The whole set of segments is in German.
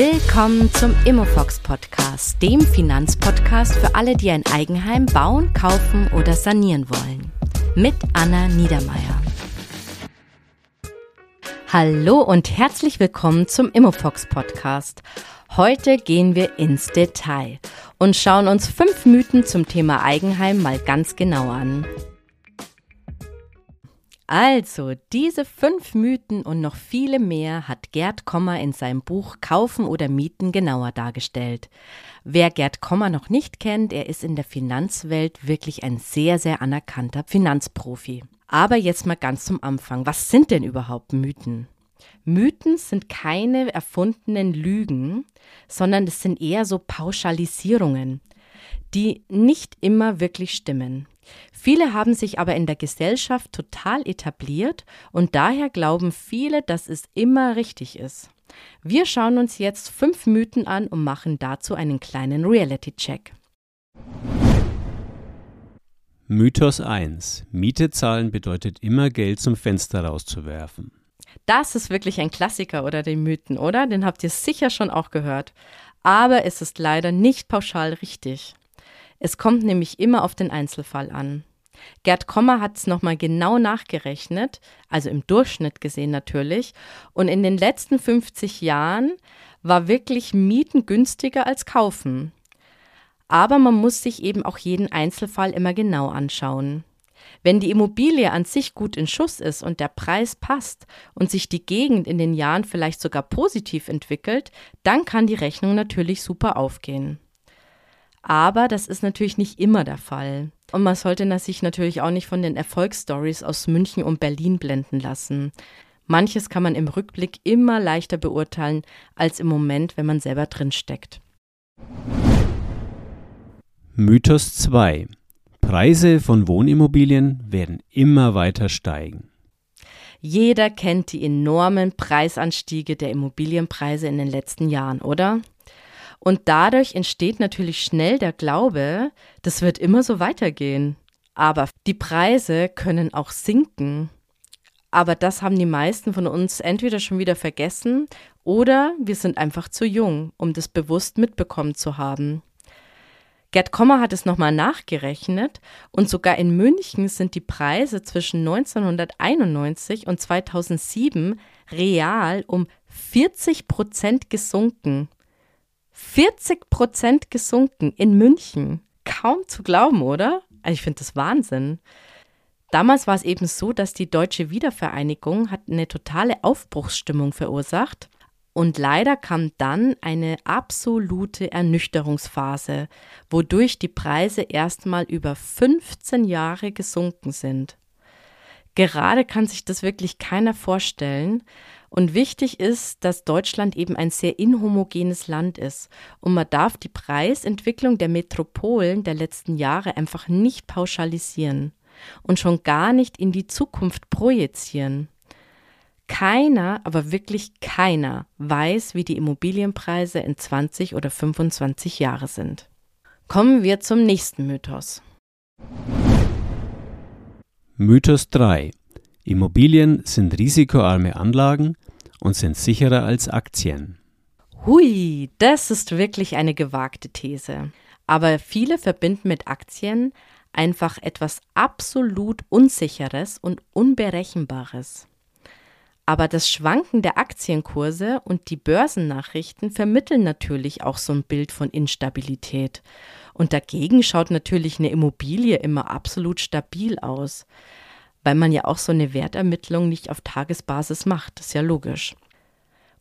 Willkommen zum Immofox Podcast, dem Finanzpodcast für alle, die ein Eigenheim bauen, kaufen oder sanieren wollen. Mit Anna Niedermeier. Hallo und herzlich willkommen zum Immofox Podcast. Heute gehen wir ins Detail und schauen uns fünf Mythen zum Thema Eigenheim mal ganz genau an. Also, diese fünf Mythen und noch viele mehr hat Gerd Kommer in seinem Buch Kaufen oder Mieten genauer dargestellt. Wer Gerd Kommer noch nicht kennt, er ist in der Finanzwelt wirklich ein sehr, sehr anerkannter Finanzprofi. Aber jetzt mal ganz zum Anfang. Was sind denn überhaupt Mythen? Mythen sind keine erfundenen Lügen, sondern es sind eher so Pauschalisierungen, die nicht immer wirklich stimmen. Viele haben sich aber in der Gesellschaft total etabliert und daher glauben viele, dass es immer richtig ist. Wir schauen uns jetzt fünf Mythen an und machen dazu einen kleinen Reality-Check. Mythos 1. Miete zahlen bedeutet immer Geld zum Fenster rauszuwerfen. Das ist wirklich ein Klassiker oder den Mythen, oder? Den habt ihr sicher schon auch gehört. Aber es ist leider nicht pauschal richtig. Es kommt nämlich immer auf den Einzelfall an. Gerd Kommer hat es nochmal genau nachgerechnet, also im Durchschnitt gesehen natürlich, und in den letzten 50 Jahren war wirklich Mieten günstiger als Kaufen. Aber man muss sich eben auch jeden Einzelfall immer genau anschauen. Wenn die Immobilie an sich gut in Schuss ist und der Preis passt und sich die Gegend in den Jahren vielleicht sogar positiv entwickelt, dann kann die Rechnung natürlich super aufgehen. Aber das ist natürlich nicht immer der Fall. Und man sollte sich natürlich auch nicht von den Erfolgsstories aus München und Berlin blenden lassen. Manches kann man im Rückblick immer leichter beurteilen als im Moment, wenn man selber drin steckt. Mythos 2. Preise von Wohnimmobilien werden immer weiter steigen. Jeder kennt die enormen Preisanstiege der Immobilienpreise in den letzten Jahren, oder? Und dadurch entsteht natürlich schnell der Glaube, das wird immer so weitergehen. Aber die Preise können auch sinken. Aber das haben die meisten von uns entweder schon wieder vergessen oder wir sind einfach zu jung, um das bewusst mitbekommen zu haben. Gerd Kommer hat es nochmal nachgerechnet und sogar in München sind die Preise zwischen 1991 und 2007 real um 40 Prozent gesunken. 40 Prozent gesunken in München. Kaum zu glauben, oder? Also ich finde das Wahnsinn. Damals war es eben so, dass die deutsche Wiedervereinigung hat eine totale Aufbruchsstimmung verursacht. Und leider kam dann eine absolute Ernüchterungsphase, wodurch die Preise erstmal über 15 Jahre gesunken sind. Gerade kann sich das wirklich keiner vorstellen. Und wichtig ist, dass Deutschland eben ein sehr inhomogenes Land ist. Und man darf die Preisentwicklung der Metropolen der letzten Jahre einfach nicht pauschalisieren und schon gar nicht in die Zukunft projizieren. Keiner, aber wirklich keiner weiß, wie die Immobilienpreise in 20 oder 25 Jahre sind. Kommen wir zum nächsten Mythos. Mythos 3. Immobilien sind risikoarme Anlagen und sind sicherer als Aktien. Hui, das ist wirklich eine gewagte These. Aber viele verbinden mit Aktien einfach etwas absolut Unsicheres und Unberechenbares. Aber das Schwanken der Aktienkurse und die Börsennachrichten vermitteln natürlich auch so ein Bild von Instabilität. Und dagegen schaut natürlich eine Immobilie immer absolut stabil aus weil man ja auch so eine Wertermittlung nicht auf Tagesbasis macht. Das ist ja logisch.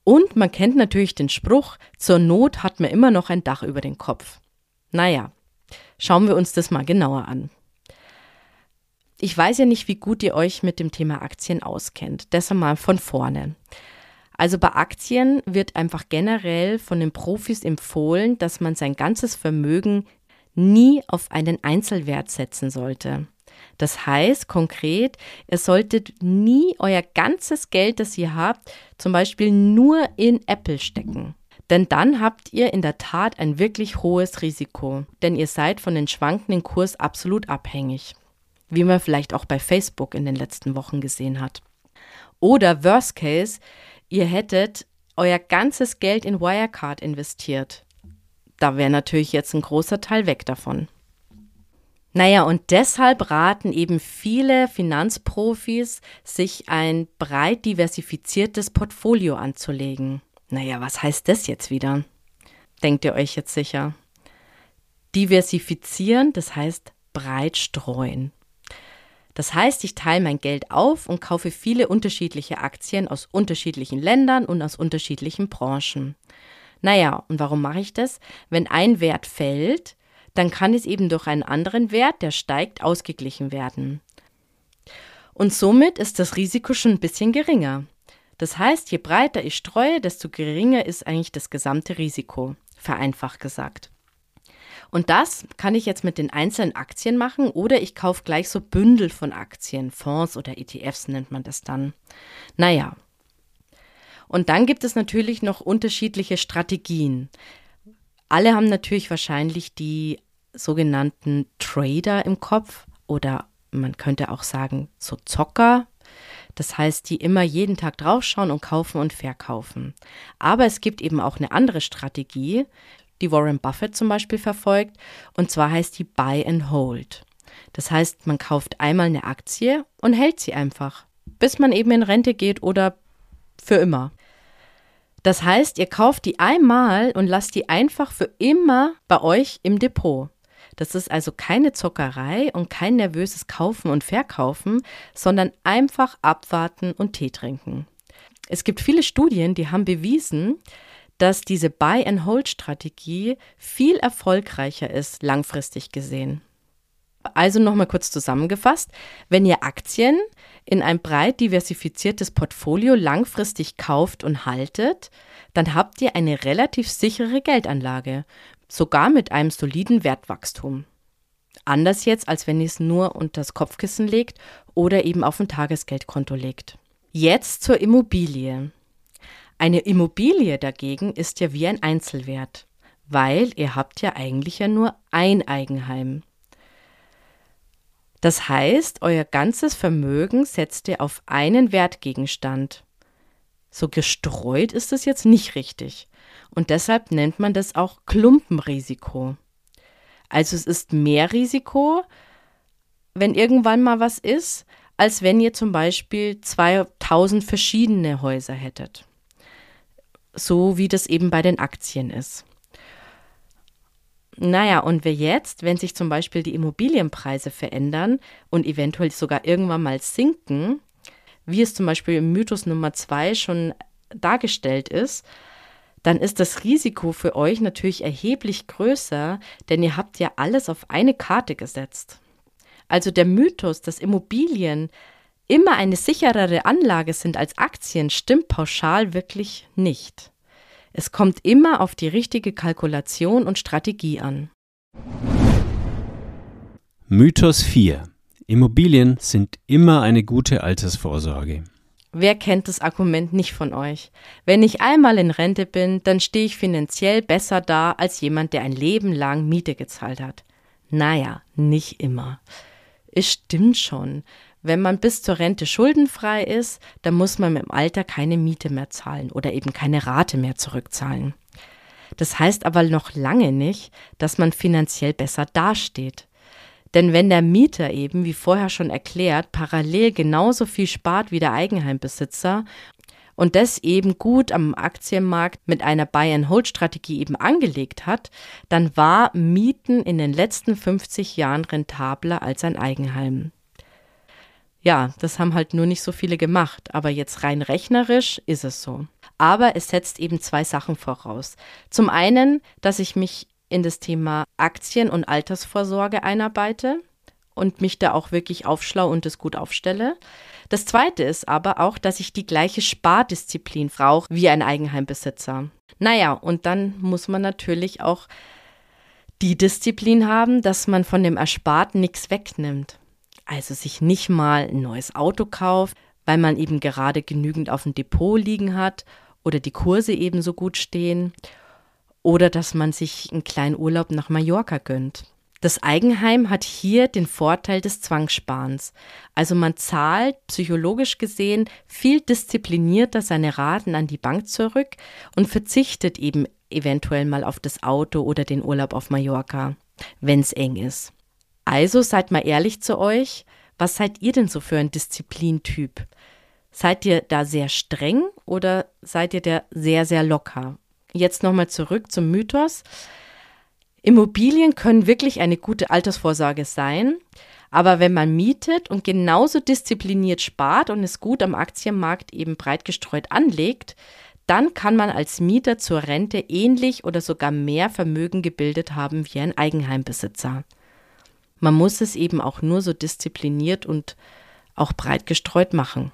Und man kennt natürlich den Spruch, zur Not hat man immer noch ein Dach über den Kopf. Naja, schauen wir uns das mal genauer an. Ich weiß ja nicht, wie gut ihr euch mit dem Thema Aktien auskennt. Deshalb mal von vorne. Also bei Aktien wird einfach generell von den Profis empfohlen, dass man sein ganzes Vermögen nie auf einen Einzelwert setzen sollte. Das heißt konkret, ihr solltet nie euer ganzes Geld, das ihr habt, zum Beispiel nur in Apple stecken. Denn dann habt ihr in der Tat ein wirklich hohes Risiko, denn ihr seid von den schwankenden Kurs absolut abhängig, wie man vielleicht auch bei Facebook in den letzten Wochen gesehen hat. Oder Worst Case, ihr hättet euer ganzes Geld in Wirecard investiert. Da wäre natürlich jetzt ein großer Teil weg davon. Naja, und deshalb raten eben viele Finanzprofis, sich ein breit diversifiziertes Portfolio anzulegen. Naja, was heißt das jetzt wieder? Denkt ihr euch jetzt sicher? Diversifizieren, das heißt breit streuen. Das heißt, ich teile mein Geld auf und kaufe viele unterschiedliche Aktien aus unterschiedlichen Ländern und aus unterschiedlichen Branchen. Naja, und warum mache ich das? Wenn ein Wert fällt, dann kann es eben durch einen anderen Wert, der steigt, ausgeglichen werden. Und somit ist das Risiko schon ein bisschen geringer. Das heißt, je breiter ich streue, desto geringer ist eigentlich das gesamte Risiko, vereinfacht gesagt. Und das kann ich jetzt mit den einzelnen Aktien machen oder ich kaufe gleich so Bündel von Aktien, Fonds oder ETFs nennt man das dann. Naja. Und dann gibt es natürlich noch unterschiedliche Strategien. Alle haben natürlich wahrscheinlich die sogenannten Trader im Kopf oder man könnte auch sagen so Zocker. Das heißt, die immer jeden Tag draufschauen und kaufen und verkaufen. Aber es gibt eben auch eine andere Strategie, die Warren Buffett zum Beispiel verfolgt, und zwar heißt die Buy and Hold. Das heißt, man kauft einmal eine Aktie und hält sie einfach, bis man eben in Rente geht oder für immer. Das heißt, ihr kauft die einmal und lasst die einfach für immer bei euch im Depot. Das ist also keine Zockerei und kein nervöses Kaufen und Verkaufen, sondern einfach abwarten und Tee trinken. Es gibt viele Studien, die haben bewiesen, dass diese Buy-and-Hold-Strategie viel erfolgreicher ist, langfristig gesehen. Also nochmal kurz zusammengefasst, wenn ihr Aktien in ein breit diversifiziertes Portfolio langfristig kauft und haltet, dann habt ihr eine relativ sichere Geldanlage sogar mit einem soliden Wertwachstum. Anders jetzt, als wenn ihr es nur unter das Kopfkissen legt oder eben auf ein Tagesgeldkonto legt. Jetzt zur Immobilie. Eine Immobilie dagegen ist ja wie ein Einzelwert, weil ihr habt ja eigentlich ja nur ein Eigenheim. Das heißt, euer ganzes Vermögen setzt ihr auf einen Wertgegenstand. So gestreut ist es jetzt nicht richtig. Und deshalb nennt man das auch Klumpenrisiko. Also es ist mehr Risiko, wenn irgendwann mal was ist, als wenn ihr zum Beispiel 2000 verschiedene Häuser hättet. So wie das eben bei den Aktien ist. Naja, und wer jetzt, wenn sich zum Beispiel die Immobilienpreise verändern und eventuell sogar irgendwann mal sinken, wie es zum Beispiel im Mythos Nummer zwei schon dargestellt ist, dann ist das Risiko für euch natürlich erheblich größer, denn ihr habt ja alles auf eine Karte gesetzt. Also der Mythos, dass Immobilien immer eine sicherere Anlage sind als Aktien, stimmt pauschal wirklich nicht. Es kommt immer auf die richtige Kalkulation und Strategie an. Mythos 4. Immobilien sind immer eine gute Altersvorsorge. Wer kennt das Argument nicht von euch? Wenn ich einmal in Rente bin, dann stehe ich finanziell besser da als jemand, der ein Leben lang Miete gezahlt hat. Naja, nicht immer. Es stimmt schon. Wenn man bis zur Rente schuldenfrei ist, dann muss man im Alter keine Miete mehr zahlen oder eben keine Rate mehr zurückzahlen. Das heißt aber noch lange nicht, dass man finanziell besser dasteht. Denn wenn der Mieter eben, wie vorher schon erklärt, parallel genauso viel spart wie der Eigenheimbesitzer und das eben gut am Aktienmarkt mit einer Buy-and-Hold-Strategie eben angelegt hat, dann war Mieten in den letzten 50 Jahren rentabler als ein Eigenheim. Ja, das haben halt nur nicht so viele gemacht, aber jetzt rein rechnerisch ist es so. Aber es setzt eben zwei Sachen voraus. Zum einen, dass ich mich in das Thema Aktien und Altersvorsorge einarbeite und mich da auch wirklich aufschlau und es gut aufstelle. Das zweite ist aber auch, dass ich die gleiche Spardisziplin brauche wie ein Eigenheimbesitzer. Naja, und dann muss man natürlich auch die Disziplin haben, dass man von dem Ersparten nichts wegnimmt. Also sich nicht mal ein neues Auto kauft, weil man eben gerade genügend auf dem Depot liegen hat oder die Kurse eben so gut stehen oder dass man sich einen kleinen Urlaub nach Mallorca gönnt. Das Eigenheim hat hier den Vorteil des Zwangssparens. Also man zahlt psychologisch gesehen viel disziplinierter seine Raten an die Bank zurück und verzichtet eben eventuell mal auf das Auto oder den Urlaub auf Mallorca, wenn es eng ist. Also seid mal ehrlich zu euch, was seid ihr denn so für ein Disziplintyp? Seid ihr da sehr streng oder seid ihr der sehr, sehr locker? Jetzt nochmal zurück zum Mythos. Immobilien können wirklich eine gute Altersvorsorge sein, aber wenn man mietet und genauso diszipliniert spart und es gut am Aktienmarkt eben breit gestreut anlegt, dann kann man als Mieter zur Rente ähnlich oder sogar mehr Vermögen gebildet haben wie ein Eigenheimbesitzer. Man muss es eben auch nur so diszipliniert und auch breit gestreut machen.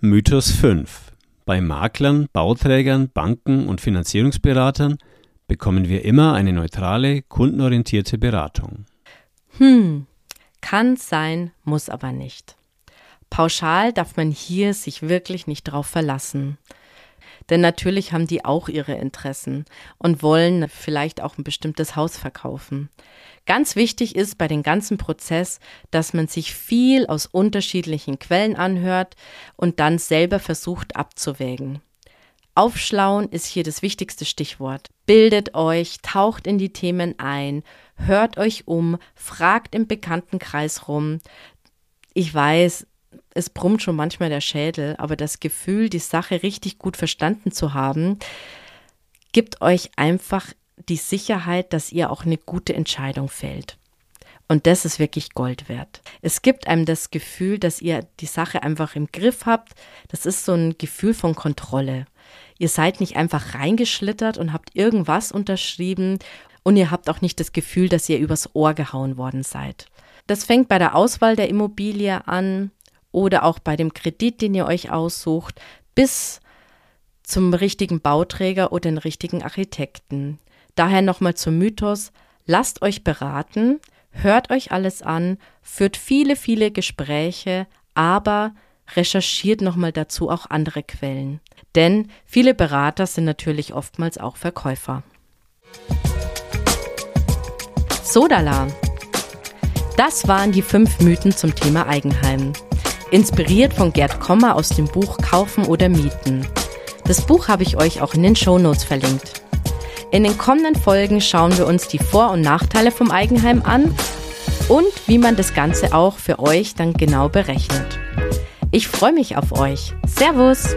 Mythos 5 bei Maklern, Bauträgern, Banken und Finanzierungsberatern bekommen wir immer eine neutrale, kundenorientierte Beratung. Hm, kann sein, muss aber nicht. Pauschal darf man hier sich wirklich nicht drauf verlassen. Denn natürlich haben die auch ihre Interessen und wollen vielleicht auch ein bestimmtes Haus verkaufen. Ganz wichtig ist bei dem ganzen Prozess, dass man sich viel aus unterschiedlichen Quellen anhört und dann selber versucht abzuwägen. Aufschlauen ist hier das wichtigste Stichwort. Bildet euch, taucht in die Themen ein, hört euch um, fragt im Bekanntenkreis rum. Ich weiß, es brummt schon manchmal der Schädel, aber das Gefühl, die Sache richtig gut verstanden zu haben, gibt euch einfach die Sicherheit, dass ihr auch eine gute Entscheidung fällt. Und das ist wirklich Gold wert. Es gibt einem das Gefühl, dass ihr die Sache einfach im Griff habt. Das ist so ein Gefühl von Kontrolle. Ihr seid nicht einfach reingeschlittert und habt irgendwas unterschrieben und ihr habt auch nicht das Gefühl, dass ihr übers Ohr gehauen worden seid. Das fängt bei der Auswahl der Immobilie an, oder auch bei dem Kredit, den ihr euch aussucht, bis zum richtigen Bauträger oder den richtigen Architekten. Daher nochmal zum Mythos, lasst euch beraten, hört euch alles an, führt viele, viele Gespräche, aber recherchiert nochmal dazu auch andere Quellen. Denn viele Berater sind natürlich oftmals auch Verkäufer. Sodala. Das waren die fünf Mythen zum Thema Eigenheim inspiriert von Gerd Kommer aus dem Buch Kaufen oder Mieten. Das Buch habe ich euch auch in den Show Notes verlinkt. In den kommenden Folgen schauen wir uns die Vor- und Nachteile vom Eigenheim an und wie man das Ganze auch für euch dann genau berechnet. Ich freue mich auf euch. Servus!